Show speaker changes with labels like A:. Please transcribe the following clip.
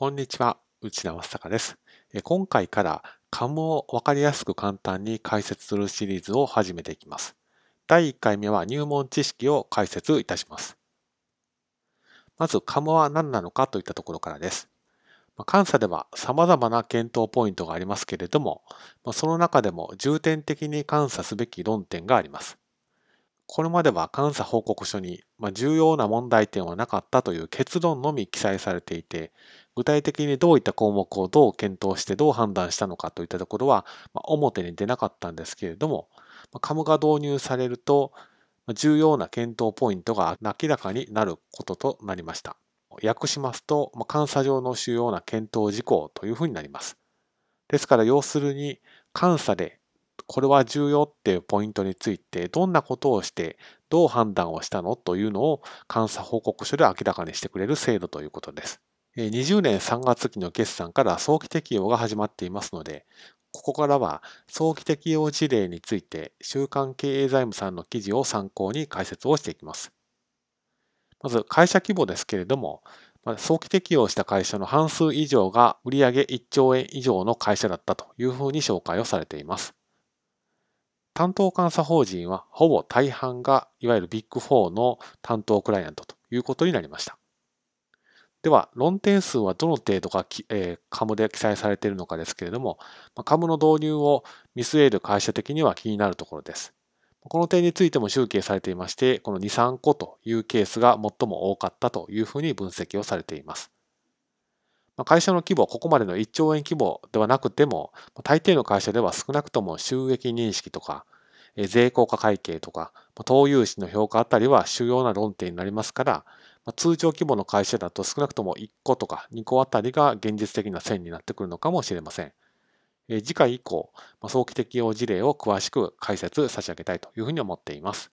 A: こんにちは、内田正孝です。今回からカムをわかりやすく簡単に解説するシリーズを始めていきます。第1回目は入門知識を解説いたします。まず、カムは何なのかといったところからです。監査では様々な検討ポイントがありますけれども、その中でも重点的に監査すべき論点があります。これまでは監査報告書に、ま重要な問題点はなかったという結論のみ記載されていて、具体的にどういった項目をどう検討してどう判断したのかといったところは、ま表に出なかったんですけれども、まカムが導入されると、重要な検討ポイントが明らかになることとなりました。訳しますと、ま監査上の主要な検討事項というふうになります。ですから、要するに、監査でこれは重要っていうポイントについてどんなことをしてどう判断をしたのというのを監査報告書で明らかにしてくれる制度ということです。20年3月期の決算から早期適用が始まっていますので、ここからは早期適用事例について週刊経営財務さんの記事を参考に解説をしていきます。まず会社規模ですけれども、早期適用した会社の半数以上が売上1兆円以上の会社だったというふうに紹介をされています。担当監査法人はほぼ大半がいわゆるビッグ4の担当クライアントということになりました。では、論点数はどの程度が、えー、カムで記載されているのかですけれども、カムの導入を見据える会社的には気になるところです。この点についても集計されていまして、この2、3個というケースが最も多かったというふうに分析をされています。会社の規模、ここまでの1兆円規模ではなくても、大抵の会社では少なくとも収益認識とか、税効果会計とか、投融資の評価あたりは主要な論点になりますから、通常規模の会社だと少なくとも1個とか2個あたりが現実的な線になってくるのかもしれません。次回以降、早期適用事例を詳しく解説差し上げたいというふうに思っています。